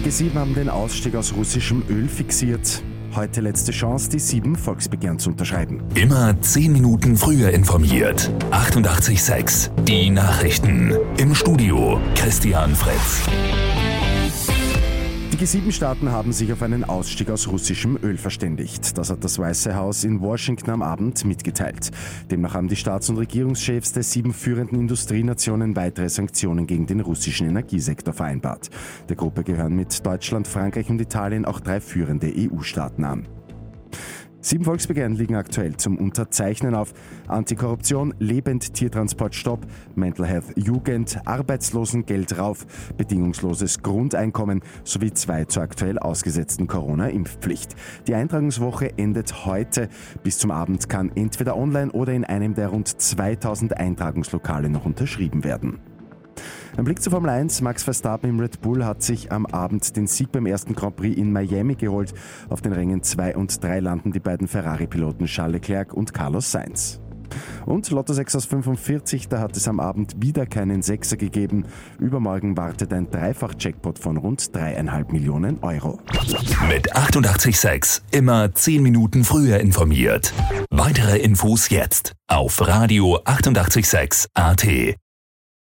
G7 haben den Ausstieg aus russischem Öl fixiert. Heute letzte Chance, die sieben Volksbegehren zu unterschreiben. Immer zehn Minuten früher informiert. 88,6. Die Nachrichten. Im Studio Christian Fritz. Die G7-Staaten haben sich auf einen Ausstieg aus russischem Öl verständigt. Das hat das Weiße Haus in Washington am Abend mitgeteilt. Demnach haben die Staats- und Regierungschefs der sieben führenden Industrienationen weitere Sanktionen gegen den russischen Energiesektor vereinbart. Der Gruppe gehören mit Deutschland, Frankreich und Italien auch drei führende EU-Staaten an. Sieben Volksbegehren liegen aktuell zum Unterzeichnen auf Antikorruption, Lebendtiertransport Stopp, Mental Health Jugend, Arbeitslosengeld rauf, bedingungsloses Grundeinkommen sowie zwei zur aktuell ausgesetzten Corona-Impfpflicht. Die Eintragungswoche endet heute. Bis zum Abend kann entweder online oder in einem der rund 2000 Eintragungslokale noch unterschrieben werden. Ein Blick zur Formel 1. Max Verstappen im Red Bull hat sich am Abend den Sieg beim ersten Grand Prix in Miami geholt. Auf den Rängen 2 und 3 landen die beiden Ferrari-Piloten Charles Leclerc und Carlos Sainz. Und Lotto 6 aus 45, da hat es am Abend wieder keinen Sechser gegeben. Übermorgen wartet ein Dreifach-Jackpot von rund 3,5 Millionen Euro. Mit 88,6 immer 10 Minuten früher informiert. Weitere Infos jetzt auf Radio 88,6 AT.